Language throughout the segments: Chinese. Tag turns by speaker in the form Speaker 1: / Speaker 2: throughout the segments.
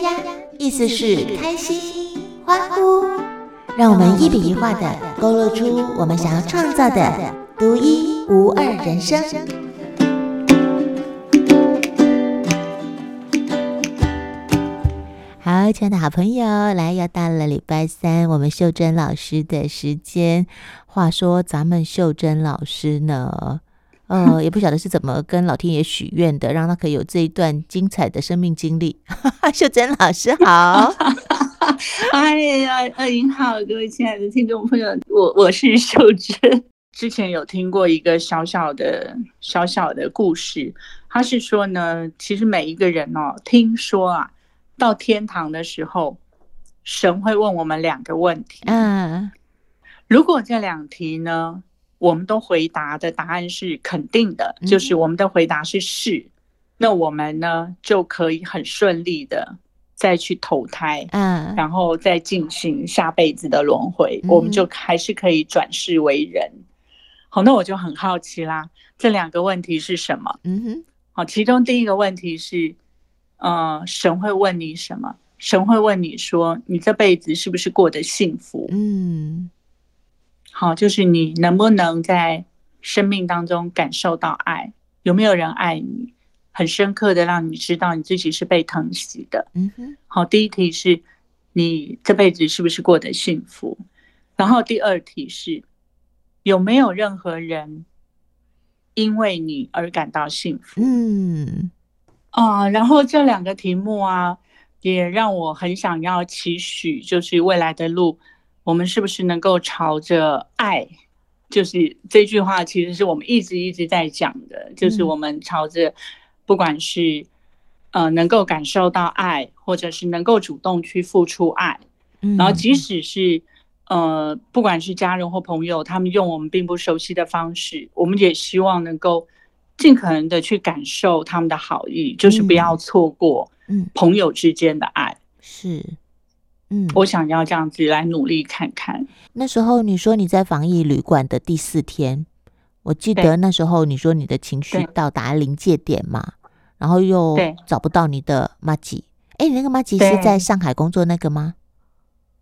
Speaker 1: 呀，意思是开心、欢呼。让我们一笔一画的勾勒出我们想要创造的独一无二人生。好，亲爱的好朋友，来，又到了礼拜三，我们秀珍老师的时间。话说，咱们秀珍老师呢？呃，也不晓得是怎么跟老天爷许愿的，让他可以有这一段精彩的生命经历。秀珍老师好，
Speaker 2: 哎呀，呃，您好，各位亲爱的听众朋友，我我是秀珍。之前有听过一个小小的小小的故事，他是说呢，其实每一个人哦，听说啊，到天堂的时候，神会问我们两个问题。嗯，如果这两题呢，我们都回答的答案是肯定的，就是我们的回答是是，嗯、那我们呢就可以很顺利的再去投胎，嗯，然后再进行下辈子的轮回，嗯、我们就还是可以转世为人。好，那我就很好奇啦，这两个问题是什么？嗯哼，好，其中第一个问题是，呃，神会问你什么？神会问你说，你这辈子是不是过得幸福？嗯。好，就是你能不能在生命当中感受到爱？有没有人爱你？很深刻的让你知道你自己是被疼惜的。嗯哼。好，第一题是你这辈子是不是过得幸福？然后第二题是有没有任何人因为你而感到幸福？嗯。啊，然后这两个题目啊，也让我很想要期许，就是未来的路。我们是不是能够朝着爱？就是这句话，其实是我们一直一直在讲的，就是我们朝着，不管是呃能够感受到爱，或者是能够主动去付出爱，然后即使是呃不管是家人或朋友，他们用我们并不熟悉的方式，我们也希望能够尽可能的去感受他们的好意，就是不要错过朋友之间的爱。
Speaker 1: 是。
Speaker 2: 嗯，我想要这样子来努力看看。
Speaker 1: 那时候你说你在防疫旅馆的第四天，我记得那时候你说你的情绪到达临界点嘛，然后又找不到你的马吉。哎，你那个马吉是在上海工作那个吗？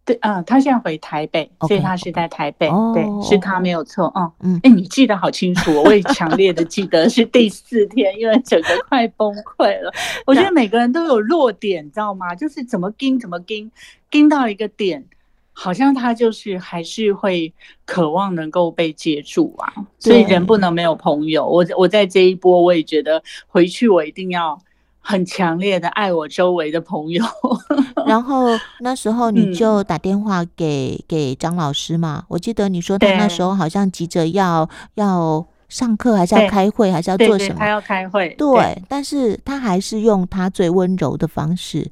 Speaker 2: 对，嗯，他现在回台北，所以他是在台北。对，是他没有错。嗯嗯，哎，你记得好清楚，我也强烈的记得是第四天，因为整个快崩溃了。我觉得每个人都有弱点，你知道吗？就是怎么盯怎么盯，盯到一个点，好像他就是还是会渴望能够被接住啊。所以人不能没有朋友。我我在这一波，我也觉得回去我一定要。很强烈的爱我周围的朋友，
Speaker 1: 然后那时候你就打电话给、嗯、给张老师嘛。我记得你说他那时候好像急着要要上课，还是要开会，还是要做什么？
Speaker 2: 他要开会。
Speaker 1: 对，对，但是他还是用他最温柔的方式。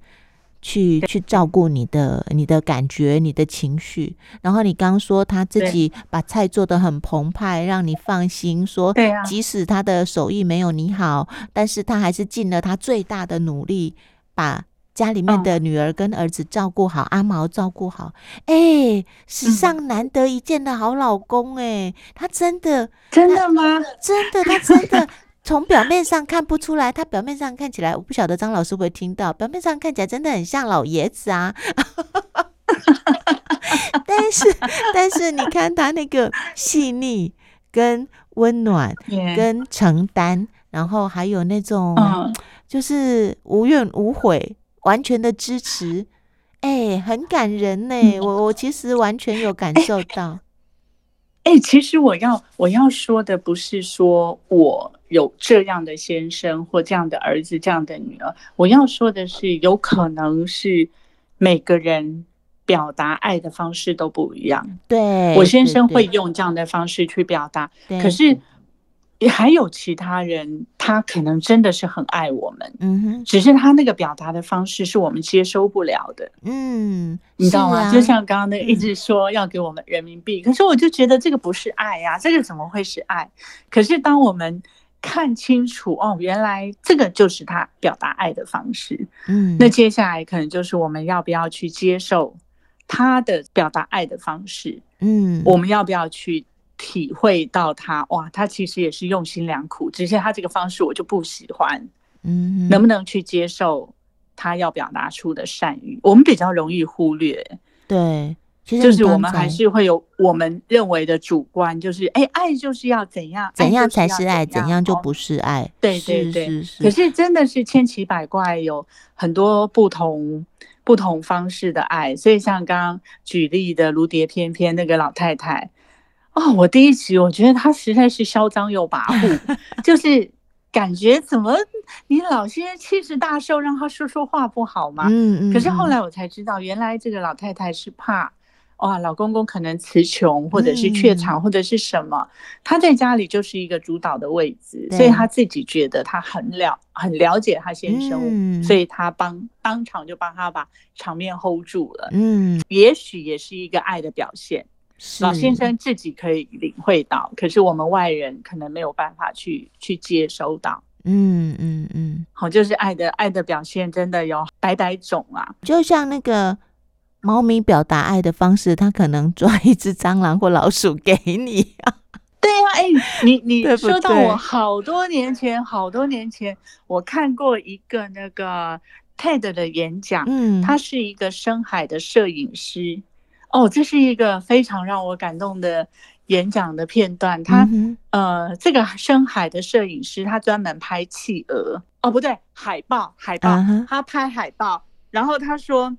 Speaker 1: 去去照顾你的你的感觉，你的情绪。然后你刚刚说他自己把菜做得很澎湃，让你放心。说，即使他的手艺没有你好，但是他还是尽了他最大的努力，把家里面的女儿跟儿子照顾好，阿毛照顾好。哎，史上难得一见的好老公，哎，他真的
Speaker 2: 真的吗？
Speaker 1: 真的，他真的。从表面上看不出来，他表面上看起来，我不晓得张老师会听到。表面上看起来真的很像老爷子啊，但是但是你看他那个细腻、跟温暖、跟承担，然后还有那种就是无怨无悔、完全的支持，哎，很感人呢。我我其实完全有感受到。
Speaker 2: 哎、欸，其实我要我要说的不是说我有这样的先生或这样的儿子、这样的女儿，我要说的是，有可能是每个人表达爱的方式都不一样。
Speaker 1: 对，
Speaker 2: 我先生会用这样的方式去表达，可是。也还有其他人，他可能真的是很爱我们，嗯哼，只是他那个表达的方式是我们接收不了的，嗯，你知道吗？啊、就像刚刚那一直说要给我们人民币，嗯、可是我就觉得这个不是爱呀、啊，这个怎么会是爱？可是当我们看清楚哦，原来这个就是他表达爱的方式，嗯，那接下来可能就是我们要不要去接受他的表达爱的方式，嗯，我们要不要去？体会到他哇，他其实也是用心良苦，只是他这个方式我就不喜欢。嗯，能不能去接受他要表达出的善意，我们比较容易忽略。
Speaker 1: 对，其实
Speaker 2: 就是我们还是会有我们认为的主观，就是哎，爱就是要怎样，
Speaker 1: 怎样才是爱，怎样就不是爱。哦、
Speaker 2: 对对对，是是是，可是真的是千奇百怪，有很多不同不同方式的爱。所以像刚刚举例的如蝶翩翩那个老太太。哦，我第一集我觉得他实在是嚣张又跋扈，就 是感觉怎么你老先生气势大寿，让他说说话不好吗？嗯嗯。可是后来我才知道，原来这个老太太是怕哇，老公公可能词穷，或者是怯场，或者是什么，他在家里就是一个主导的位置，所以他自己觉得他很了很了解他先生，所以他帮当场就帮他把场面 hold 住了。嗯，也许也是一个爱的表现。老先生自己可以领会到，可是我们外人可能没有办法去去接收到。嗯嗯嗯，好，就是爱的爱的表现真的有百百种啊。
Speaker 1: 就像那个猫咪表达爱的方式，它可能抓一只蟑螂或老鼠给你啊。
Speaker 2: 对呀、啊，哎、欸，你你说到我好多年前，好多年前我看过一个那个 TED 的演讲，嗯，他是一个深海的摄影师。哦，这是一个非常让我感动的演讲的片段。他、嗯、呃，这个深海的摄影师，他专门拍企鹅。哦，不对，海豹，海豹，嗯、他拍海豹。然后他说，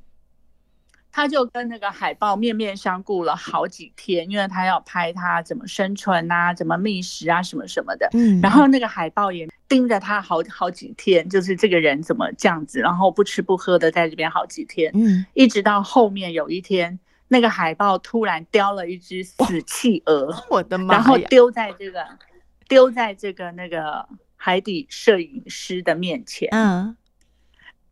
Speaker 2: 他就跟那个海豹面面相顾了好几天，因为他要拍他怎么生存啊，怎么觅食啊，什么什么的。嗯。然后那个海豹也盯着他好好几天，就是这个人怎么这样子，然后不吃不喝的在这边好几天。嗯。一直到后面有一天。那个海豹突然叼了一只死企鹅，
Speaker 1: 我的妈！
Speaker 2: 然后丢在这个，丢在这个那个海底摄影师的面前。嗯。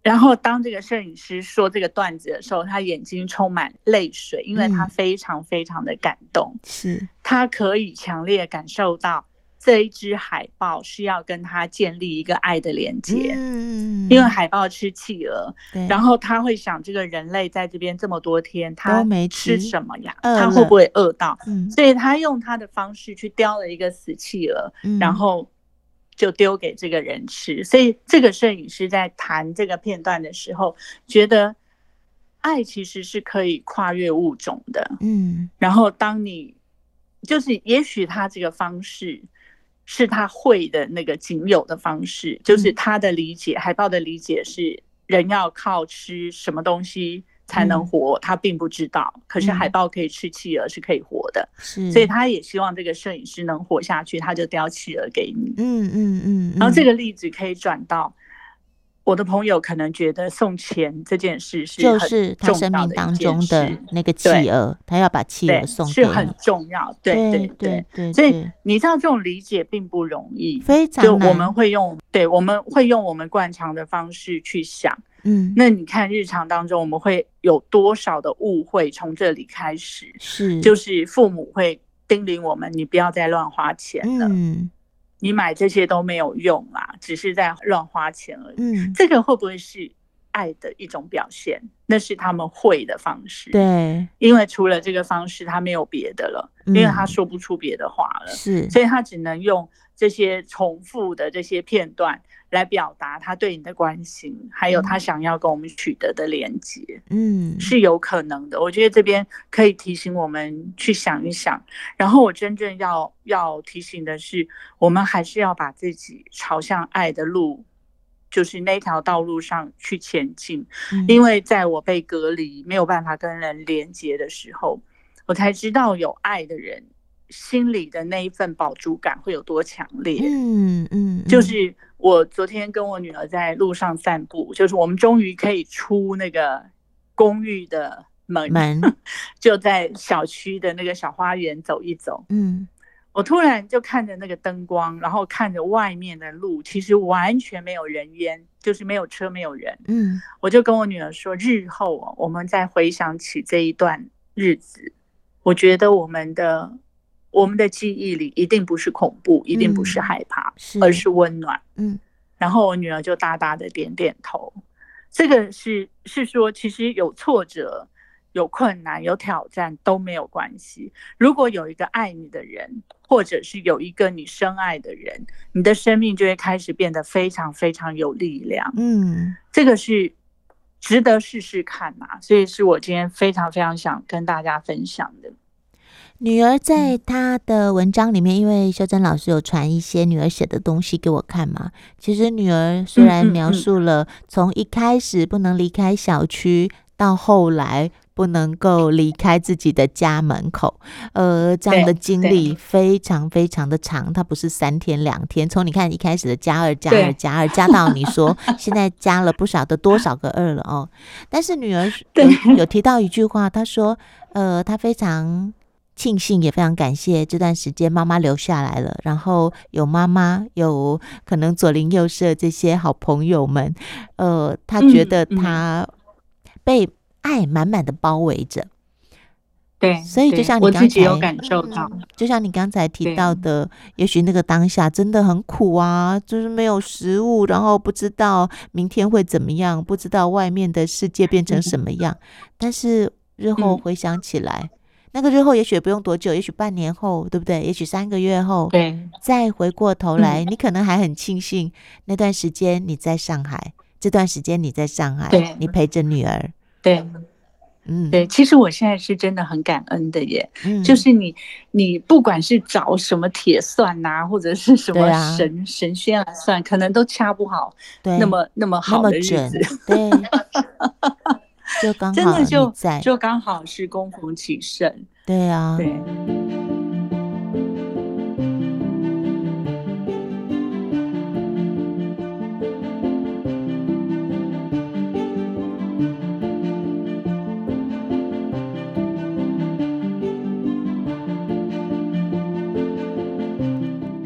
Speaker 2: 然后当这个摄影师说这个段子的时候，他眼睛充满泪水，因为他非常非常的感动。是。他可以强烈感受到。这一只海豹是要跟他建立一个爱的连接，嗯，因为海豹吃企鹅，然后他会想，这个人类在这边这么多天，他没吃什么呀？他会不会饿到？嗯所以他用他的方式去叼了一个死企鹅，然后就丢给这个人吃。所以这个摄影师在谈这个片段的时候，觉得爱其实是可以跨越物种的，嗯。然后当你就是，也许他这个方式。是他会的那个仅有的方式，就是他的理解，海豹的理解是人要靠吃什么东西才能活，他并不知道。可是海豹可以吃企鹅，是可以活的，所以他也希望这个摄影师能活下去，他就叼企鹅给你。嗯嗯嗯，然后这个例子可以转到。我的朋友可能觉得送钱这件事是
Speaker 1: 就是他生命当中的那个企鹅，他要把企鹅送给
Speaker 2: 是很重要。对对对对，所以你知道这种理解并不容易，
Speaker 1: 非常
Speaker 2: 就我们会用对，我们会用我们惯常的方式去想。嗯，那你看日常当中我们会有多少的误会从这里开始？是，就是父母会叮咛我们，你不要再乱花钱了。嗯。你买这些都没有用啦，只是在乱花钱而已。嗯，这个会不会是爱的一种表现？那是他们会的方式。对，因为除了这个方式，他没有别的了，因为他说不出别的话了。是，所以他只能用这些重复的这些片段。来表达他对你的关心，还有他想要跟我们取得的连接，嗯，是有可能的。我觉得这边可以提醒我们去想一想。然后我真正要要提醒的是，我们还是要把自己朝向爱的路，就是那条道路上去前进。嗯，因为在我被隔离，没有办法跟人连接的时候，我才知道有爱的人心里的那一份饱足感会有多强烈。嗯嗯，就是。我昨天跟我女儿在路上散步，就是我们终于可以出那个公寓的门，门就在小区的那个小花园走一走。嗯，我突然就看着那个灯光，然后看着外面的路，其实完全没有人烟，就是没有车，没有人。嗯，我就跟我女儿说，日后我们再回想起这一段日子，我觉得我们的。我们的记忆里一定不是恐怖，一定不是害怕，嗯、而是温暖。嗯，然后我女儿就大大的点点头。这个是是说，其实有挫折、有困难、有挑战都没有关系。如果有一个爱你的人，或者是有一个你深爱的人，你的生命就会开始变得非常非常有力量。嗯，这个是值得试试看嘛、啊。所以是我今天非常非常想跟大家分享的。
Speaker 1: 女儿在她的文章里面，因为秀珍老师有传一些女儿写的东西给我看嘛。其实女儿虽然描述了从一开始不能离开小区，到后来不能够离开自己的家门口，呃，这样的经历非常非常的长。它不是三天两天，从你看一开始的加二加二加二加到你说 现在加了不少的多少个二了哦。但是女儿有有提到一句话，她说，呃，她非常。庆幸也非常感谢这段时间妈妈留下来了，然后有妈妈，有可能左邻右舍这些好朋友们，呃，他觉得他被爱满满的包围着。
Speaker 2: 对，
Speaker 1: 所以就像你刚才
Speaker 2: 有感受到，
Speaker 1: 就像你刚才提到的，也许那个当下真的很苦啊，就是没有食物，然后不知道明天会怎么样，不知道外面的世界变成什么样，但是日后回想起来。那个日后也许不用多久，也许半年后，对不对？也许三个月后，
Speaker 2: 对，
Speaker 1: 再回过头来，嗯、你可能还很庆幸那段时间你在上海，这段时间你在上海，
Speaker 2: 对，
Speaker 1: 你陪着女儿，
Speaker 2: 对，嗯，对。其实我现在是真的很感恩的耶，嗯、就是你，你不管是找什么铁算呐、啊，或者是什么神、啊、神仙来算，可能都掐不好，对，那么那么好的日子，
Speaker 1: 对。就刚好真的
Speaker 2: 就就刚好是恭逢其盛，
Speaker 1: 对啊，
Speaker 2: 对。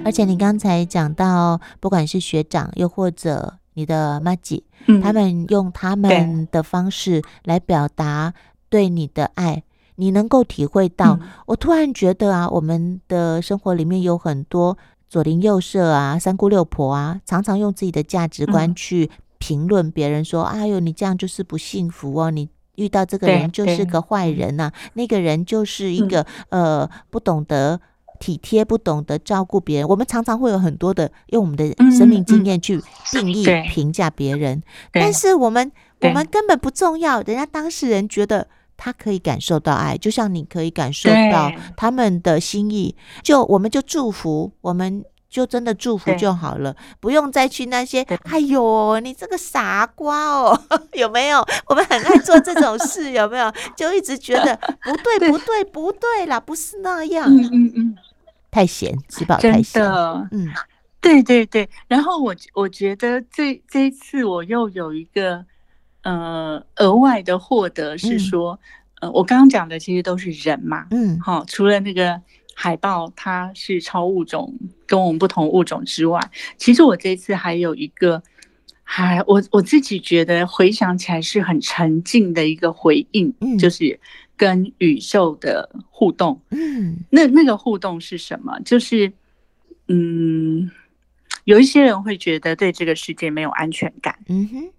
Speaker 1: 而且你刚才讲到，不管是学长，又或者你的妈吉。他们用他们的方式来表达对你的爱，你能够体会到。我突然觉得啊，我们的生活里面有很多左邻右舍啊、三姑六婆啊，常常用自己的价值观去评论别人，说：“哎呦，你这样就是不幸福哦，你遇到这个人就是个坏人呐，那个人就是一个呃不懂得。”体贴不懂得照顾别人，我们常常会有很多的用我们的生命经验去定义评价别人，但是我们我们根本不重要，人家当事人觉得他可以感受到爱，就像你可以感受到他们的心意，就我们就祝福，我们就真的祝福就好了，不用再去那些，哎呦，你这个傻瓜哦，有没有？我们很爱做这种事，有没有？就一直觉得 不对。不对不对啦，不是那样，嗯嗯嗯。太闲，吃饱太闲。真的，嗯，
Speaker 2: 对对对。然后我我觉得这这一次我又有一个呃额外的获得是说，嗯、呃，我刚刚讲的其实都是人嘛，嗯，好，除了那个海豹它是超物种，跟我们不同物种之外，其实我这次还有一个，还我我自己觉得回想起来是很沉静的一个回应，嗯，就是。跟宇宙的互动，嗯，那那个互动是什么？就是，嗯，有一些人会觉得对这个世界没有安全感，嗯哼，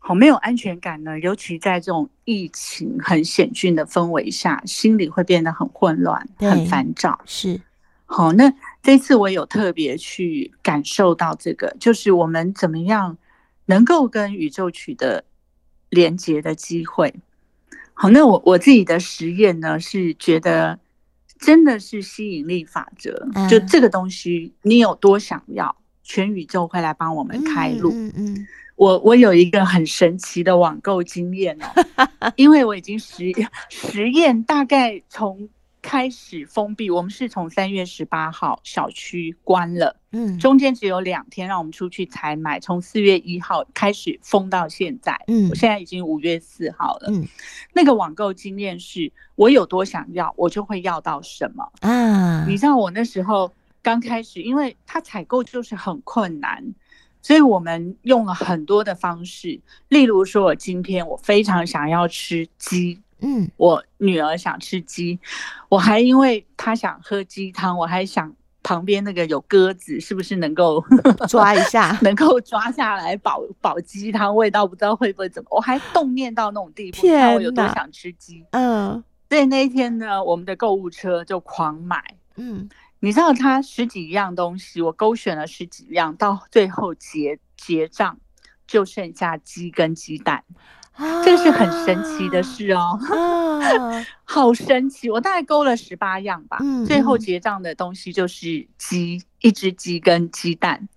Speaker 2: 好，没有安全感呢，尤其在这种疫情很险峻的氛围下，心里会变得很混乱，很烦躁。是，好，那这次我有特别去感受到这个，就是我们怎么样能够跟宇宙取得连接的机会。好，那我我自己的实验呢，是觉得真的是吸引力法则，嗯、就这个东西，你有多想要，全宇宙会来帮我们开路。嗯嗯，嗯，我我有一个很神奇的网购经验哦，因为我已经实实验大概从。开始封闭，我们是从三月十八号小区关了，嗯，中间只有两天让我们出去采买，从四月一号开始封到现在，嗯，我现在已经五月四号了，嗯，那个网购经验是我有多想要，我就会要到什么。啊？你知道我那时候刚开始，因为它采购就是很困难，所以我们用了很多的方式，例如说我今天我非常想要吃鸡。嗯，我女儿想吃鸡，我还因为她想喝鸡汤，我还想旁边那个有鸽子，是不是能够
Speaker 1: 抓一下，
Speaker 2: 能够抓下来保保鸡汤味道，不知道会不会怎么？我还动念到那种地步，看我有多想吃鸡。嗯，所以那一天呢，我们的购物车就狂买。嗯，你知道他十几样东西，我勾选了十几样，到最后结结账就剩下鸡跟鸡蛋。这个是很神奇的事哦，
Speaker 1: 啊、
Speaker 2: 好神奇！我大概勾了十八样吧，
Speaker 1: 嗯、
Speaker 2: 最后结账的东西就是鸡，一只鸡跟鸡蛋，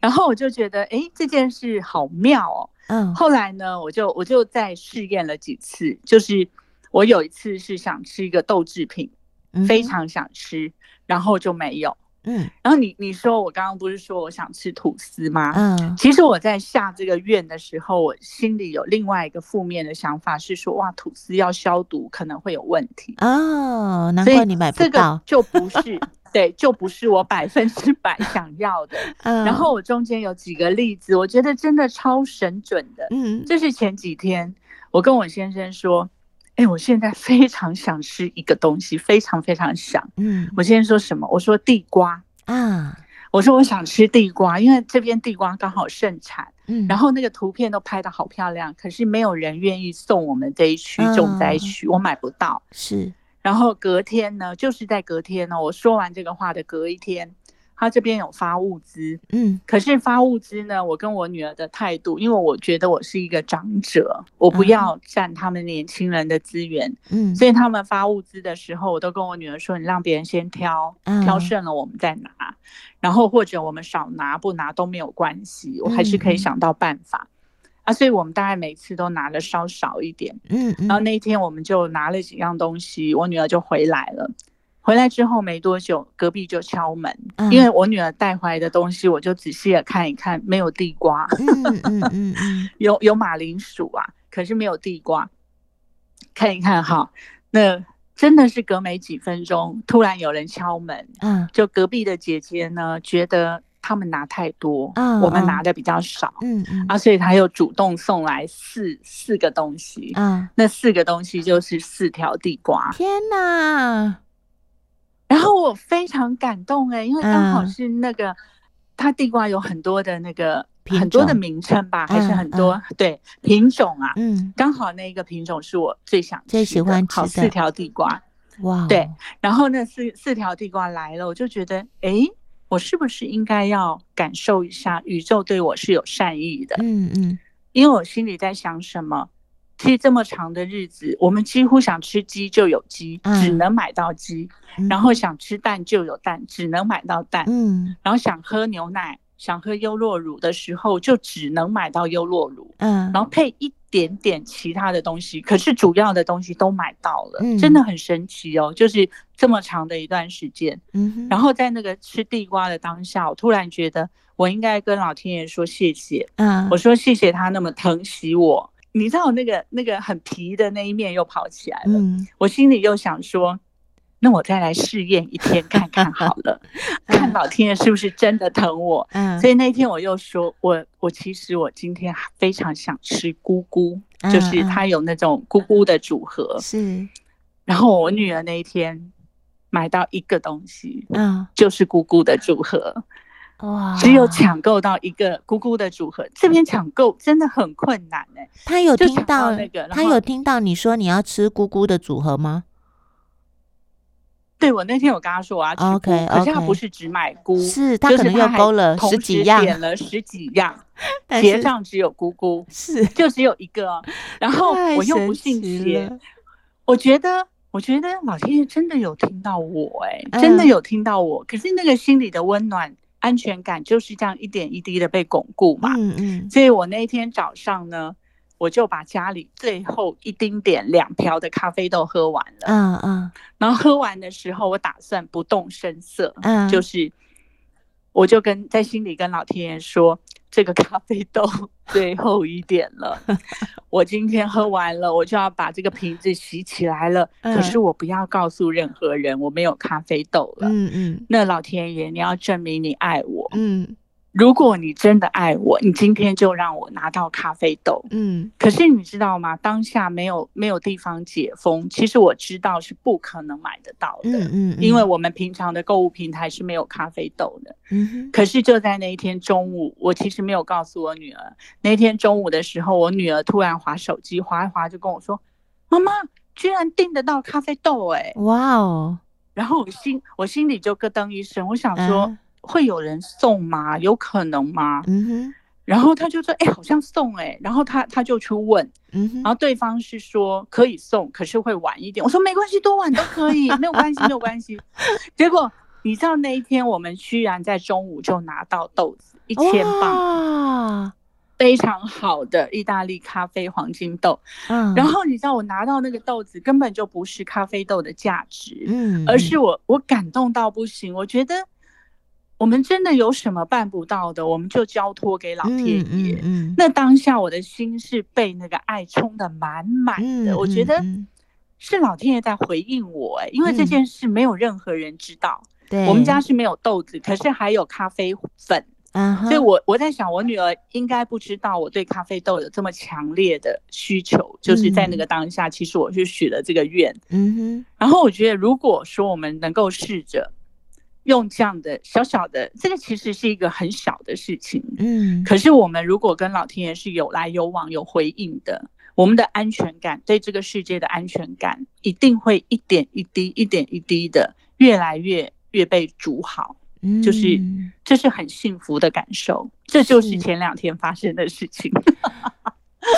Speaker 2: 然后我就觉得，哎，这件事好妙哦。
Speaker 1: 嗯，
Speaker 2: 后来呢，我就我就再试验了几次，就是我有一次是想吃一个豆制品，嗯、非常想吃，然后就没有。
Speaker 1: 嗯，
Speaker 2: 然后你你说我刚刚不是说我想吃吐司吗？
Speaker 1: 嗯，
Speaker 2: 其实我在下这个愿的时候，我心里有另外一个负面的想法，是说哇，吐司要消毒可能会有问题
Speaker 1: 哦，难怪你买不到，
Speaker 2: 这个就不是对，就不是我百分之百想要的。
Speaker 1: 嗯，
Speaker 2: 然后我中间有几个例子，我觉得真的超神准的。
Speaker 1: 嗯，
Speaker 2: 这是前几天我跟我先生说。哎，我现在非常想吃一个东西，非常非常想。
Speaker 1: 嗯，
Speaker 2: 我先说什么？我说地瓜
Speaker 1: 啊，
Speaker 2: 我说我想吃地瓜，因为这边地瓜刚好盛产。
Speaker 1: 嗯，
Speaker 2: 然后那个图片都拍的好漂亮，可是没有人愿意送我们这一区重灾区，我买不到。
Speaker 1: 是，
Speaker 2: 然后隔天呢，就是在隔天呢，我说完这个话的隔一天。他这边有发物资，
Speaker 1: 嗯，
Speaker 2: 可是发物资呢，我跟我女儿的态度，因为我觉得我是一个长者，我不要占他们年轻人的资源，
Speaker 1: 嗯，
Speaker 2: 所以他们发物资的时候，我都跟我女儿说，你让别人先挑，挑剩了我们再拿，然后或者我们少拿不拿都没有关系，我还是可以想到办法，啊，所以我们大概每次都拿的稍少一点，
Speaker 1: 嗯，
Speaker 2: 然后那一天我们就拿了几样东西，我女儿就回来了。回来之后没多久，隔壁就敲门，嗯、因为我女儿带回来的东西，我就仔细的看一看，没有地瓜，
Speaker 1: 嗯嗯嗯嗯、有
Speaker 2: 有马铃薯啊，可是没有地瓜。看一看哈，那真的是隔没几分钟，突然有人敲门，
Speaker 1: 嗯，
Speaker 2: 就隔壁的姐姐呢，觉得他们拿太多，
Speaker 1: 嗯、
Speaker 2: 我们拿的比较少，
Speaker 1: 嗯嗯，
Speaker 2: 啊，所以她又主动送来四四个东西，
Speaker 1: 嗯，
Speaker 2: 那四个东西就是四条地瓜，
Speaker 1: 天哪！
Speaker 2: 然后我非常感动哎，因为刚好是那个，它地瓜有很多的那个很多的名称吧，还是很多对品种啊，
Speaker 1: 嗯，
Speaker 2: 刚好那一个品种是我最想
Speaker 1: 最喜欢吃的，
Speaker 2: 好四条地瓜，
Speaker 1: 哇，
Speaker 2: 对，然后那四四条地瓜来了，我就觉得哎，我是不是应该要感受一下宇宙对我是有善意的？
Speaker 1: 嗯嗯，
Speaker 2: 因为我心里在想什么。其实这么长的日子，我们几乎想吃鸡就有鸡，嗯、只能买到鸡；
Speaker 1: 嗯、
Speaker 2: 然后想吃蛋就有蛋，只能买到蛋。
Speaker 1: 嗯，
Speaker 2: 然后想喝牛奶、想喝优酪乳的时候，就只能买到优酪乳。
Speaker 1: 嗯，
Speaker 2: 然后配一点点其他的东西，可是主要的东西都买到了，
Speaker 1: 嗯、
Speaker 2: 真的很神奇哦！就是这么长的一段时间。
Speaker 1: 嗯，
Speaker 2: 然后在那个吃地瓜的当下，我突然觉得我应该跟老天爷说谢谢。
Speaker 1: 嗯，
Speaker 2: 我说谢谢他那么疼惜我。你知道那个那个很皮的那一面又跑起来了，
Speaker 1: 嗯，
Speaker 2: 我心里又想说，那我再来试验一天看看好了，看老天爷是不是真的疼我。
Speaker 1: 嗯，
Speaker 2: 所以那天我又说，我我其实我今天非常想吃菇菇，就是它有那种菇菇的组合。
Speaker 1: 是，
Speaker 2: 然后我女儿那一天买到一个东西，
Speaker 1: 嗯，
Speaker 2: 就是菇菇的组合。
Speaker 1: 哇！
Speaker 2: 只有抢购到一个姑姑的组合，这边抢购真的很困难哎。
Speaker 1: 他有听到，
Speaker 2: 到那个，
Speaker 1: 他有听到你说你要吃姑姑的组合吗？
Speaker 2: 对，我那天我跟他说我要吃菇
Speaker 1: ，OK，
Speaker 2: 可是他不是只买菇，
Speaker 1: 是他可能又勾了十几样，
Speaker 2: 点了十几样，结账只有菇菇，
Speaker 1: 是
Speaker 2: 就只有一个。然后我又不信邪，我觉得，我觉得老天爷真的有听到我哎，真的有听到我。可是那个心里的温暖。安全感就是这样一点一滴的被巩固嘛。
Speaker 1: 嗯嗯。
Speaker 2: 所以我那天早上呢，我就把家里最后一丁点两瓢的咖啡豆喝完了。
Speaker 1: 嗯嗯。
Speaker 2: 然后喝完的时候，我打算不动声色。
Speaker 1: 嗯。
Speaker 2: 就是，我就跟在心里跟老天爷说。这个咖啡豆 最后一点了，我今天喝完了，我就要把这个瓶子洗起来了。
Speaker 1: 嗯、
Speaker 2: 可是我不要告诉任何人我没有咖啡豆了。
Speaker 1: 嗯嗯，
Speaker 2: 那老天爷，你要证明你爱我。
Speaker 1: 嗯。
Speaker 2: 如果你真的爱我，你今天就让我拿到咖啡豆。
Speaker 1: 嗯，
Speaker 2: 可是你知道吗？当下没有没有地方解封，其实我知道是不可能买得到的。
Speaker 1: 嗯嗯，
Speaker 2: 因为我们平常的购物平台是没有咖啡豆的。
Speaker 1: 嗯哼。可
Speaker 2: 是就在那一天中午，我其实没有告诉我女儿。那天中午的时候，我女儿突然滑手机，滑一滑就跟我说：“妈妈，居然订得到咖啡豆！”哎，
Speaker 1: 哇哦！
Speaker 2: 然后我心我心里就咯噔一声，我想说。会有人送吗？有可能吗？
Speaker 1: 嗯哼。
Speaker 2: 然后他就说：“哎、欸，好像送哎、欸。”然后他他就去问，
Speaker 1: 嗯哼，
Speaker 2: 然后对方是说可以送，可是会晚一点。我说没关系，多晚都可以，没有关系，没有关系。结果你知道那一天我们居然在中午就拿到豆子一千磅。非常好的意大利咖啡黄金豆，嗯，然后你知道我拿到那个豆子根本就不是咖啡豆的价值，嗯，而是我我感动到不行，我觉得我们真的有什么办不到的，我们就交托给老天爷。嗯，嗯，嗯，那当下我的心是被那个爱充的满满的，嗯，我觉得是老天爷在回应我，哎，因为这件事没有任何人知道，对，我们家是没有豆子，可是还有咖啡粉。Uh huh. 所以我，我我在想，我女儿应该不知道我对咖啡豆有这么强烈的需求，嗯、就是在那个当下，其实我是许了这个愿。嗯哼。然后我觉得，如果说我们能够试着用这样的小小的，这个其实是一个很小的事情。嗯。可是，我们如果跟老天爷是有来有往、有回应的，我们的安全感，对这个世界的安全感，一定会一点一滴、一点一滴的越来越越被煮好。嗯，就是这是很幸福的感受，这就是前两天发生的事情。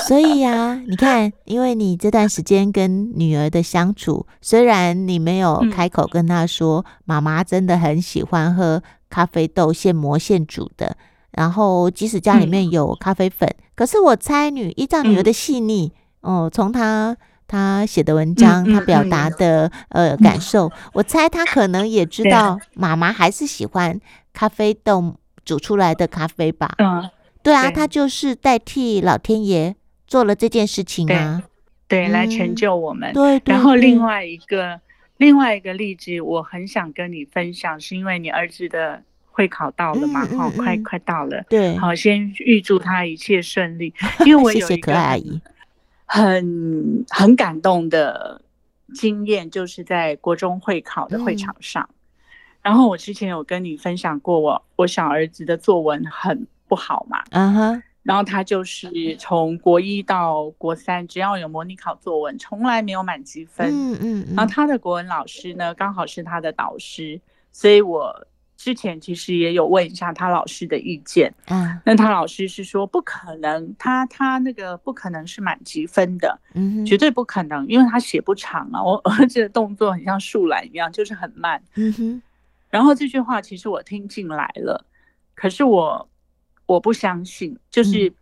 Speaker 1: 所以呀、啊，你看，因为你这段时间跟女儿的相处，虽然你没有开口跟她说，妈妈真的很喜欢喝咖啡豆现磨现煮的，然后即使家里面有咖啡粉，可是我猜女依照女儿的细腻，哦，从她。她写的文章，她表达的呃感受，我猜她可能也知道妈妈还是喜欢咖啡豆煮出来的咖啡吧。嗯，对啊，他就是代替老天爷做了这件事情啊，
Speaker 2: 对，来成就我们。对，然后另外一个另外一个例子，我很想跟你分享，是因为你儿子的会考到了嘛？好，快快到了。对，好，先预祝他一切顺利。因为我有一个谢谢可爱阿姨。很很感动的经验，就是在国中会考的会场上。嗯、然后我之前有跟你分享过我，我我小儿子的作文很不好嘛，嗯哼。然后他就是从国一到国三，只要有模拟考作文，从来没有满级分。嗯嗯。然后他的国文老师呢，刚好是他的导师，所以我。之前其实也有问一下他老师的意见，嗯，那他老师是说不可能，他他那个不可能是满级分的，绝对不可能，因为他写不长啊，我儿子的动作很像树懒一样，就是很慢，嗯哼，然后这句话其实我听进来了，可是我我不相信，就是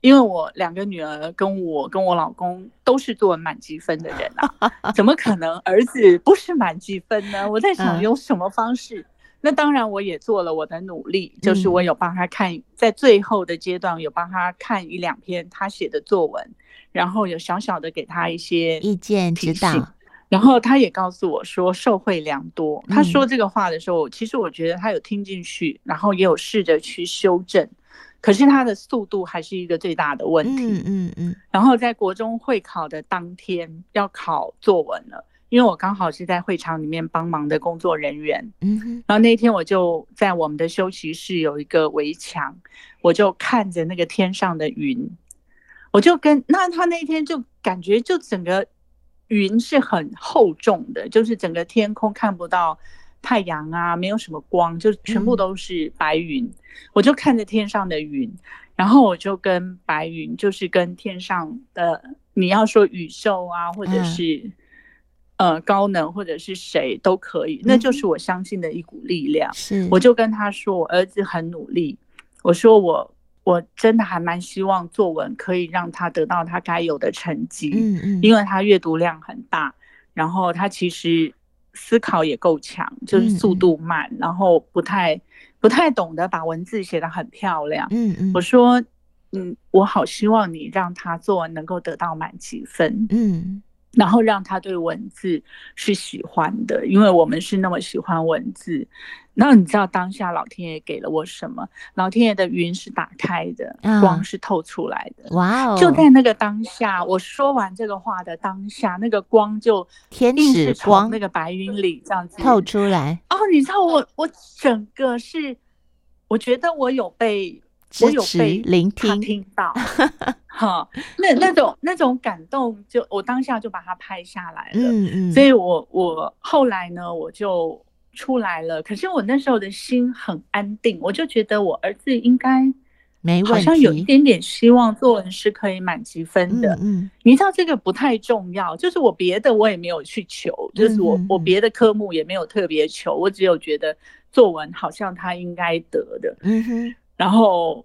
Speaker 2: 因为我两个女儿跟我跟我老公都是作文满积分的人啊，怎么可能儿子不是满积分呢？我在想用什么方式。那当然，我也做了我的努力，就是我有帮他看，在最后的阶段有帮他看一两篇他写的作文，然后有小小的给他一些意见指导，然后他也告诉我说受惠良多。他说这个话的时候，其实我觉得他有听进去，然后也有试着去修正，可是它的速度还是一个最大的问题。嗯嗯嗯。然后在国中会考的当天要考作文了。因为我刚好是在会场里面帮忙的工作人员，嗯哼，然后那天我就在我们的休息室有一个围墙，我就看着那个天上的云，我就跟那他那天就感觉就整个云是很厚重的，就是整个天空看不到太阳啊，没有什么光，就全部都是白云。嗯、我就看着天上的云，然后我就跟白云，就是跟天上的你要说宇宙啊，或者是。嗯呃，高能或者是谁都可以，那就是我相信的一股力量。是，我就跟他说，我儿子很努力。我说我我真的还蛮希望作文可以让他得到他该有的成绩。嗯嗯，因为他阅读量很大，然后他其实思考也够强，就是速度慢，然后不太不太懂得把文字写得很漂亮。嗯嗯，我说，嗯，我好希望你让他作文能够得到满级分。嗯。然后让他对文字是喜欢的，因为我们是那么喜欢文字。然后你知道当下老天爷给了我什么？老天爷的云是打开的，光是透出来的。哇哦！就在那个当下，我说完这个话的当下，那个光就天使光那个白云里这样子
Speaker 1: 透出来。
Speaker 2: 哦，你知道我我整个是，我觉得我有被。我有被聆听听到，哈，那那种那种感动，就我当下就把它拍下来了。嗯嗯，所以我我后来呢，我就出来了。可是我那时候的心很安定，我就觉得我儿子
Speaker 1: 应该没，
Speaker 2: 好像有一点点希望作文是可以满级分的。
Speaker 1: 嗯，嗯，
Speaker 2: 你知道这个不太重要，就是我别的我也没有去求，就是我、
Speaker 1: 嗯、
Speaker 2: 我别的科目也没有特别求，我只有觉得作文好像他应该得的。
Speaker 1: 嗯哼，
Speaker 2: 然后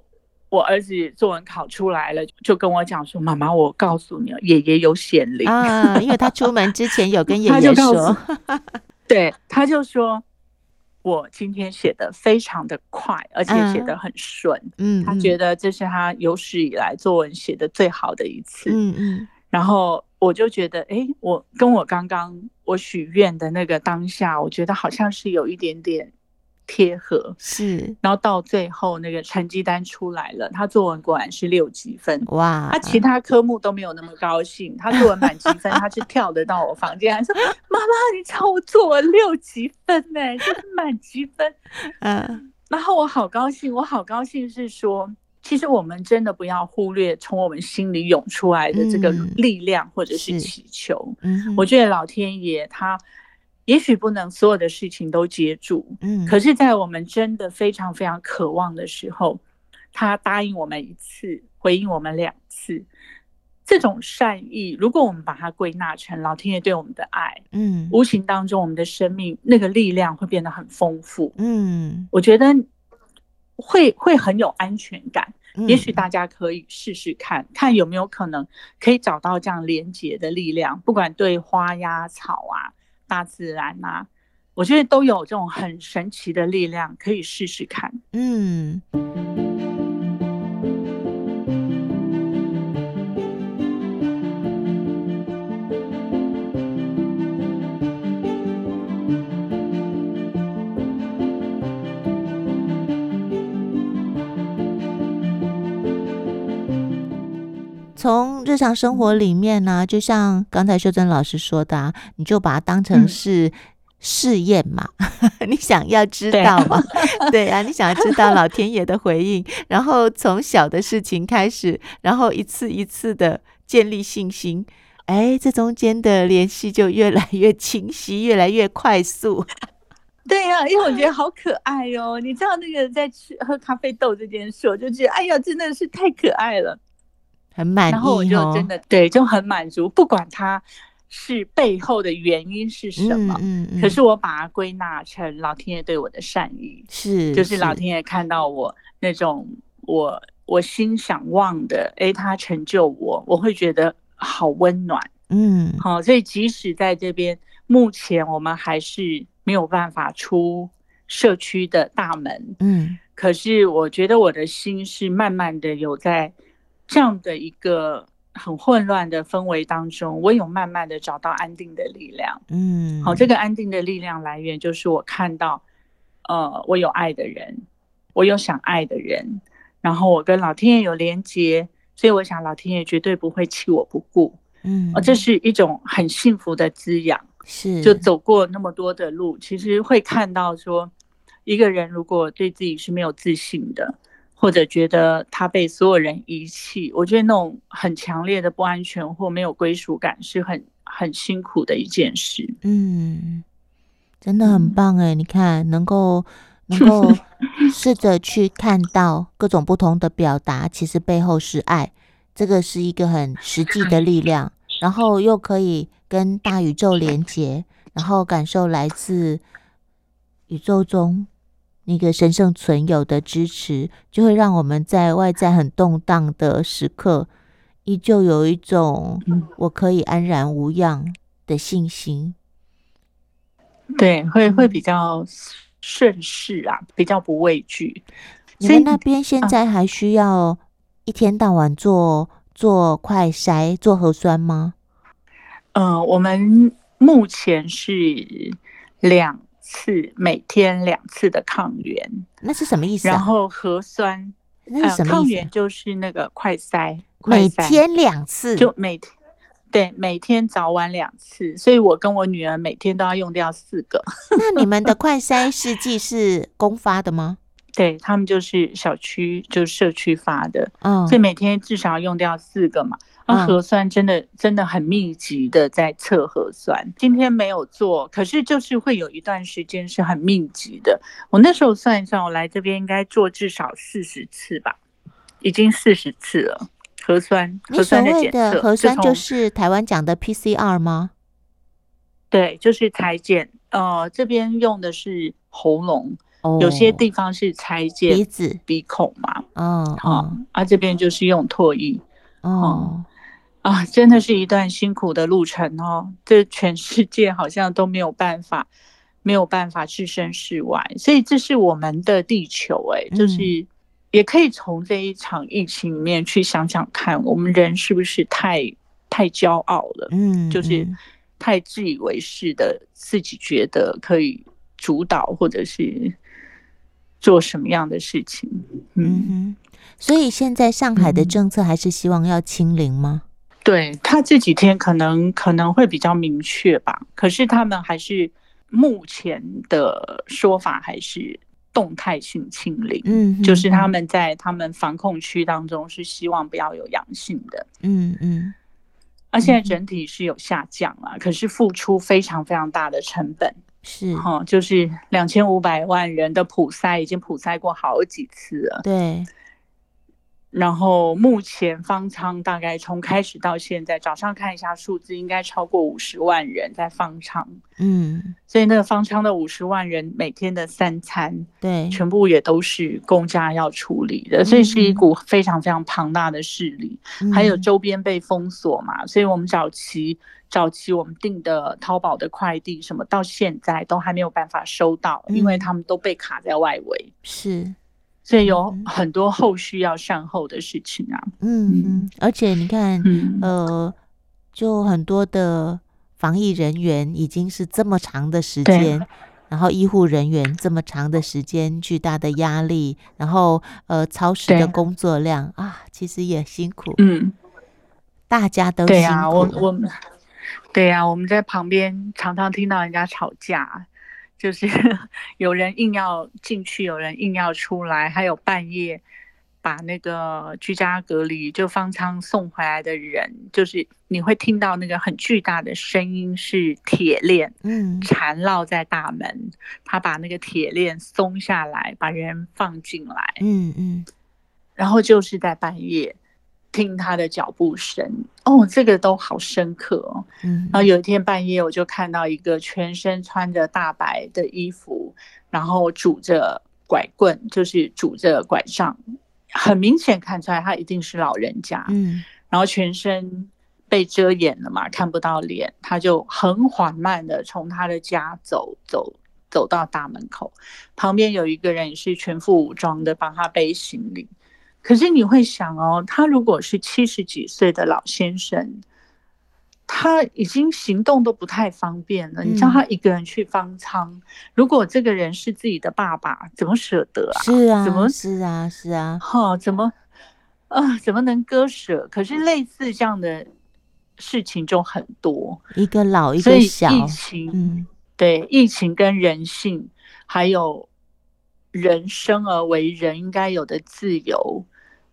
Speaker 2: 我儿子作文考出来了，就跟我讲说：“妈妈，我告诉你，爷爷有显灵
Speaker 1: 啊，因为他出门之前有跟爷 爷说，
Speaker 2: 对，他就说。”我今天写的非常的快，而且写的很顺。嗯，他觉得这是他有史以来作文写的最好的一次。嗯嗯。然后我就觉得，哎，我跟我刚刚我许愿的那个当下，我觉得好像是有一点点。贴合
Speaker 1: 是，
Speaker 2: 然后到最后那个成绩单出来了，他作文果然是六级分
Speaker 1: 哇！
Speaker 2: 他其他科目都没有那么高兴，他作文满级分，他是跳得到我房间，还说：“妈妈，你瞧我作文六级分呢，就是满级分。”嗯，然后我好高兴，我好高兴是说，其实我们真的不要忽略从我们心里涌出来的这个力量，或者是祈求。嗯，我觉得老天爷他。也许不能所有的事情都接住，嗯，可是，在我们真的非常非常渴望的时候，他答应我们一次，回应我们两次，这种善意，如果我们把它归纳成老天爷对我们的爱，嗯，无形当中，我们的生命那个力量会变得很丰富，嗯，我觉得会会很有安全感。也许大家可以试试看，看有没有可能可以找到这样连结的力量，不管对花呀、草啊。大自然啊，我觉得都有这种很神奇的力量，可以试试看。嗯。
Speaker 1: 从日常生活里面呢、啊，就像刚才秀珍老师说的、啊，你就把它当成是试验嘛，嗯、你想要知道嘛？对，对啊，你想要知道老天爷的回应，然后从小的事情开始，然后一次一次的建立信心，哎，这中间的联系就越来越清晰，越来越快速。
Speaker 2: 对呀、啊，因为我觉得好可爱哟、哦。你知道那个在吃喝咖啡豆这件事，我就觉得哎呀，真的是太可爱了。
Speaker 1: 很满意，然后我
Speaker 2: 就真的对，就很满足，不管它是背后的原因是什么，嗯嗯，可是我把它归纳成老天爷对我的善意，
Speaker 1: 是，
Speaker 2: 就是老天爷看到我那种我我心想望的，哎，他成就我，我会觉得好温暖，嗯，好，所以即使在这边，目前我们还是没有办法出社区的大门，嗯，可是我觉得我的心是慢慢的有在。这样的一个很混乱的氛围当中，我有慢慢的找到安定的力量。嗯，好，这个安定的力量来源就是我看到，呃，我有爱的人，我有想爱的人，然后我跟老天爷有连接，所以我想老天爷绝对不会弃我不顾。嗯，这是一种很幸福的滋养。是，就走过那么多的路，其实会看到说，一个人如果对自己是没有自信的。或者觉得他被所有人遗弃，我觉得那种很强烈的不安全或没有归属感是很很辛苦的一件事。嗯，
Speaker 1: 真的很棒哎！你看，能够 能够试着去看到各种不同的表达，其实背后是爱，这个是一个很实际的力量。然后又可以跟大宇宙连接，然后感受来自宇宙中。那个神圣存有的支持，就会让我们在外在很动荡的时刻，依旧有一种我可以安然无恙的信心。
Speaker 2: 对，会会比较顺势啊，比较不畏惧。
Speaker 1: 你们那边现在还需要一天到晚做做快筛、做核酸吗？
Speaker 2: 嗯、呃，我们目前是两。次每天两次的抗原，
Speaker 1: 那是什么意思啊？
Speaker 2: 然后核酸，
Speaker 1: 那是什么意思？
Speaker 2: 抗原就是那个快筛，
Speaker 1: 每天两次，
Speaker 2: 就每天对，每天早晚两次，所以我跟我女儿每天都要用掉四个。
Speaker 1: 那你们的快筛试剂是公发的吗？
Speaker 2: 对，他们就是小区，就是社区发的，嗯，所以每天至少要用掉四个嘛。那核酸真的真的很密集的在测核酸，今天没有做，可是就是会有一段时间是很密集的。我那时候算一算，我来这边应该做至少四十次吧，已经四十次了。核酸，
Speaker 1: 核酸
Speaker 2: 的检测
Speaker 1: 核酸就是台湾讲的 PCR 吗？
Speaker 2: 对，就是裁剪。呃，这边用的是喉咙，哦、有些地方是拆检鼻子、鼻孔嘛。
Speaker 1: 嗯，
Speaker 2: 好、哦，啊，这边就是用唾液。
Speaker 1: 哦，
Speaker 2: 啊，真的是一段辛苦的路程哦。这全世界好像都没有办法，没有办法置身事外。所以这是我们的地球，哎，就是。嗯也可以从这一场疫情里面去想想看，我们人是不是太太骄傲了？
Speaker 1: 嗯，
Speaker 2: 就是太自以为是的，自己觉得可以主导或者是做什么样的事情。
Speaker 1: 嗯哼，所以现在上海的政策还是希望要清零吗？
Speaker 2: 嗯、对，他这几天可能可能会比较明确吧，可是他们还是目前的说法还是。动态性清零，
Speaker 1: 嗯，
Speaker 2: 就是他们在他们防控区当中是希望不要有阳性的，
Speaker 1: 嗯嗯，
Speaker 2: 而现在整体是有下降了，可是付出非常非常大的成本，
Speaker 1: 是。
Speaker 2: 哈，就是两千五百万人的普筛已经普筛过好几次了，
Speaker 1: 对。
Speaker 2: 然后目前方舱大概从开始到现在，早上看一下数字，应该超过五十万人在方舱。
Speaker 1: 嗯，
Speaker 2: 所以那个方舱的五十万人每天的三餐，
Speaker 1: 对，
Speaker 2: 全部也都是公家要处理的，所以是一股非常非常庞大的势力。
Speaker 1: 嗯、
Speaker 2: 还有周边被封锁嘛，所以我们早期早期我们订的淘宝的快递什么，到现在都还没有办法收到，因为他们都被卡在外围。
Speaker 1: 是。
Speaker 2: 所以有很多后续要善后的事情啊。
Speaker 1: 嗯嗯，而且你看，
Speaker 2: 嗯、
Speaker 1: 呃，就很多的防疫人员已经是这么长的时间，然后医护人员这么长的时间，巨大的压力，然后呃，超时的工作量啊，其实也辛苦。
Speaker 2: 嗯，
Speaker 1: 大家都辛苦。
Speaker 2: 对啊，我我们对啊，我们在旁边常常听到人家吵架。就是 有人硬要进去，有人硬要出来，还有半夜把那个居家隔离就方舱送回来的人，就是你会听到那个很巨大的声音，是铁链，
Speaker 1: 嗯，
Speaker 2: 缠绕在大门，他把那个铁链松下来，把人放进来，
Speaker 1: 嗯嗯，
Speaker 2: 然后就是在半夜。听他的脚步声哦，这个都好深刻哦。
Speaker 1: 嗯，
Speaker 2: 然后有一天半夜，我就看到一个全身穿着大白的衣服，然后拄着拐棍，就是拄着拐杖，很明显看出来他一定是老人家。
Speaker 1: 嗯，
Speaker 2: 然后全身被遮掩了嘛，看不到脸，他就很缓慢的从他的家走走走到大门口，旁边有一个人也是全副武装的帮他背行李。可是你会想哦，他如果是七十几岁的老先生，他已经行动都不太方便了。你叫他一个人去方舱，如果这个人是自己的爸爸，怎么舍得啊？
Speaker 1: 是啊，
Speaker 2: 怎么
Speaker 1: 是啊，是啊，
Speaker 2: 哈，怎么啊？怎么能割舍？可是类似这样的事情就很多，
Speaker 1: 一个老一个小，
Speaker 2: 疫情，
Speaker 1: 嗯，
Speaker 2: 对，疫情跟人性，还有人生而为人应该有的自由。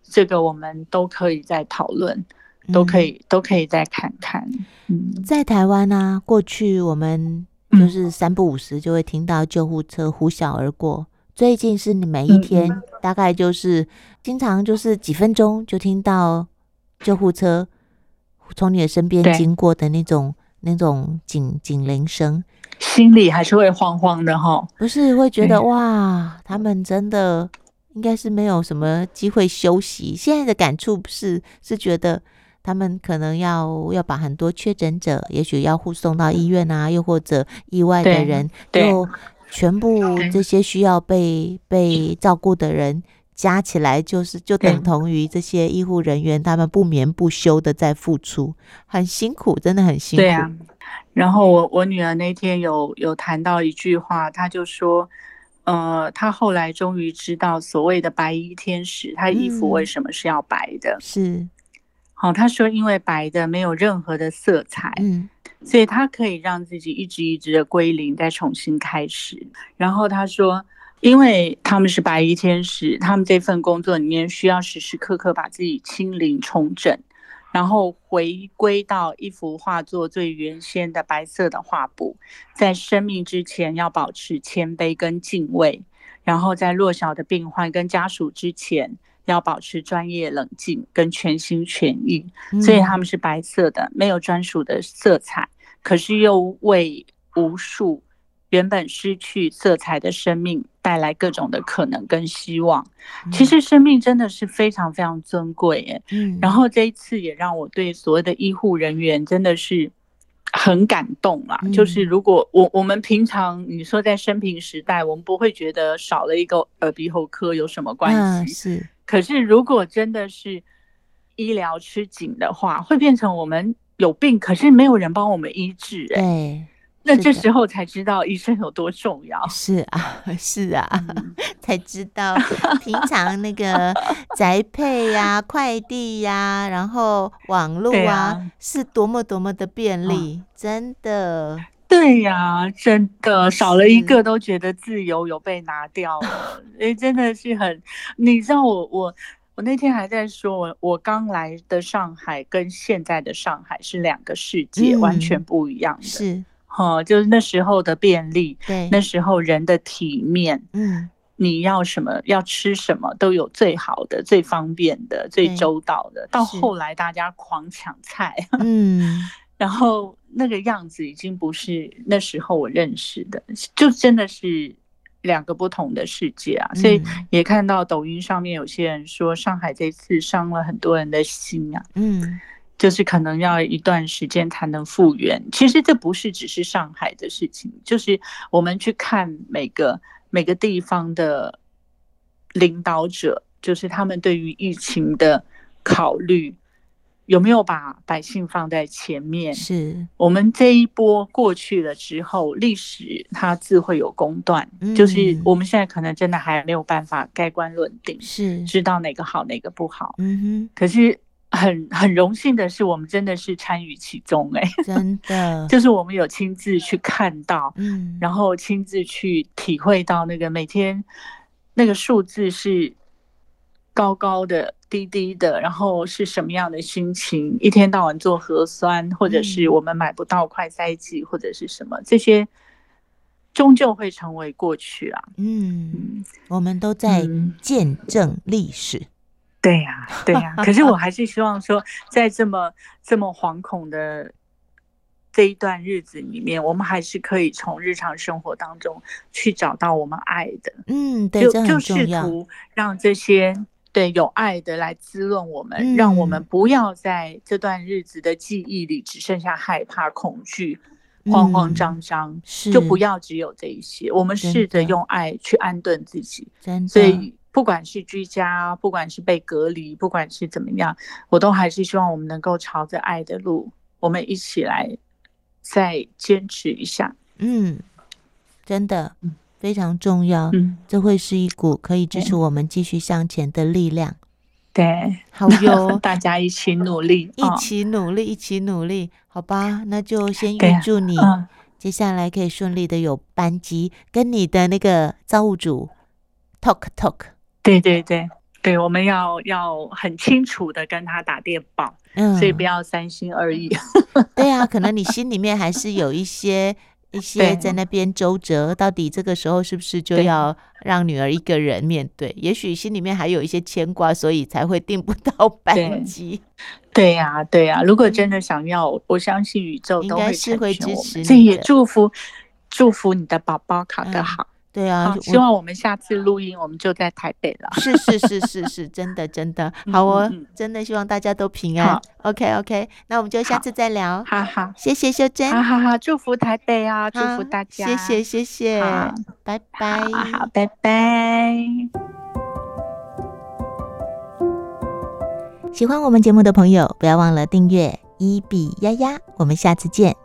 Speaker 2: 这个我们都可以再讨论，都可以、嗯、都可以再看看。嗯，
Speaker 1: 在台湾呢、啊，过去我们就是三不五时就会听到救护车呼啸而过。嗯、最近是你每一天大概就是经常就是几分钟就听到救护车从你的身边经过的那种那种警警铃声，
Speaker 2: 心里还是会慌慌的哈。
Speaker 1: 不是会觉得哇，他们真的。应该是没有什么机会休息。现在的感触是是觉得他们可能要要把很多确诊者，也许要护送到医院啊，又或者意外的人，就全部这些需要被被照顾的人加起来，就是就等同于这些医护人员他们不眠不休的在付出，很辛苦，真的很辛苦。
Speaker 2: 对啊。然后我我女儿那天有有谈到一句话，她就说。呃，他后来终于知道所谓的白衣天使，他衣服为什么是要白的？
Speaker 1: 嗯、是，
Speaker 2: 好、哦，他说因为白的没有任何的色彩，
Speaker 1: 嗯，
Speaker 2: 所以他可以让自己一直一直的归零，再重新开始。然后他说，因为他们是白衣天使，他们这份工作里面需要时时刻刻把自己清零重整。然后回归到一幅画作最原先的白色的画布，在生命之前要保持谦卑跟敬畏，然后在弱小的病患跟家属之前，要保持专业、冷静跟全心全意，
Speaker 1: 嗯。
Speaker 2: 所以他们是白色的，没有专属的色彩，可是又为无数原本失去色彩的生命带来各种的可能跟希望。其实生命真的是非常非常尊贵耶。
Speaker 1: 嗯，
Speaker 2: 然后这一次也让我对所谓的医护人员真的是很感动啦。
Speaker 1: 嗯
Speaker 2: 就是如果我我们平常你说在生平时代，我们不会觉得少了一个耳鼻喉科有什么关系。
Speaker 1: 嗯，是，
Speaker 2: 可是如果真的是医疗吃紧的话，会变成我们有病，可是没有人帮我们医治。哎，
Speaker 1: 对，
Speaker 2: 那这时候才知道医生有多重要。
Speaker 1: 是啊，是啊，
Speaker 2: 嗯
Speaker 1: 才知道平常那个宅配呀、快递呀，然后网络啊
Speaker 2: 啊，
Speaker 1: 是多么多么的便利，真的。
Speaker 2: 对呀、真的少了一个都觉得自由有被拿掉了，哎，真的是很，你知道我我我那天还在说，我我刚来的上海跟现在的上海是两个世界，
Speaker 1: 嗯
Speaker 2: 完全不一样的。
Speaker 1: 是，
Speaker 2: 哈、就是那时候的便利，
Speaker 1: 对，
Speaker 2: 那时候人的体面，
Speaker 1: 嗯，
Speaker 2: 你要什么要吃什么都有最好的、最方便的、最周到的。到
Speaker 1: 是
Speaker 2: 后来大家狂抢菜，
Speaker 1: 嗯，
Speaker 2: 然后那个样子已经不是那时候我认识的，就真的是两个不同的世界啊！所以
Speaker 1: 嗯。
Speaker 2: 也看到抖音上面有些人说，上海这次伤了很多人的心啊，
Speaker 1: 嗯，
Speaker 2: 就是可能要一段时间才能复原。其实这不是只是上海的事情，就是我们去看每个每个地方的领导者，就是他们对于疫情的考虑。有没有把百姓放在前面？
Speaker 1: 是，
Speaker 2: 我们这一波过去了之后，历史它自会有公断，
Speaker 1: 嗯
Speaker 2: 就是我们现在可能真的还没有办法盖棺论定，
Speaker 1: 是，
Speaker 2: 知道哪个好哪个不好。
Speaker 1: 嗯哼，
Speaker 2: 可是很很荣幸的是，我们真的是参与其中、欸，哎，
Speaker 1: 真的，
Speaker 2: 就是我们有亲自去看到，
Speaker 1: 嗯，
Speaker 2: 然后亲自去体会到那个每天那个数字是高高的。低低的，然后是什么样的心情？一天到晚做核酸，或者是我们买不到快筛剂，或者是什么，这些终究会成为过去啊。
Speaker 1: 嗯，我们都在见证历史。
Speaker 2: 嗯、对呀、啊，对呀、啊。可是我还是希望说，在这么这么惶恐的这一段日子里面，我们还是可以从日常生活当中去找到我们爱的。
Speaker 1: 嗯，对，
Speaker 2: 就。就试图让这些。对，有爱的来滋润我们，
Speaker 1: 嗯，
Speaker 2: 让我们不要在这段日子的记忆里只剩下害怕、恐惧、慌慌张张，
Speaker 1: 是，
Speaker 2: 就不要只有这一些。我们试着用爱去安顿自己。
Speaker 1: 真的。
Speaker 2: 所以，不管是居家，不管是被隔离，不管是怎么样，我都还是希望我们能够朝着爱的路，我们一起来再坚持一下。
Speaker 1: 嗯，真的。非常重要，
Speaker 2: 嗯，
Speaker 1: 这会是一股可以支持我们继续向前的力量。
Speaker 2: 对，
Speaker 1: 好哟，
Speaker 2: 大家一起努力，
Speaker 1: 一起努力，一起努力，好吧？那就先预祝你接下来可以顺利的有班机，跟你的那个造物主 talk talk。
Speaker 2: 对对对对，我们要要很清楚的跟他打电报，嗯，所以不要三心二意。
Speaker 1: 对啊，可能你心里面还是有一些。一 些在那边周折，到底这个时候是不是就要让女儿一个人面对？对，也许心里面还有一些牵挂，所以才会订不到 班机。
Speaker 2: 对呀、啊，对呀、啊。如果真的想要，我相信宇宙都会，
Speaker 1: 应该是会支持你。
Speaker 2: 这也祝福祝福你的宝宝考得好。嗯
Speaker 1: 对啊，
Speaker 2: 希望我们下次录音，我们就在台北了。
Speaker 1: 是是是是是，真的真的好哦，真的希望大家都平安。OK OK，那我们就下次再聊。
Speaker 2: 好好，
Speaker 1: 谢谢秀珍。
Speaker 2: 好好好，祝福台北啊，祝福大家。
Speaker 1: 谢谢谢谢，拜拜。
Speaker 2: 好，好，拜拜。
Speaker 1: 喜欢我们节目的朋友，不要忘了订阅伊比丫丫。我们下次见。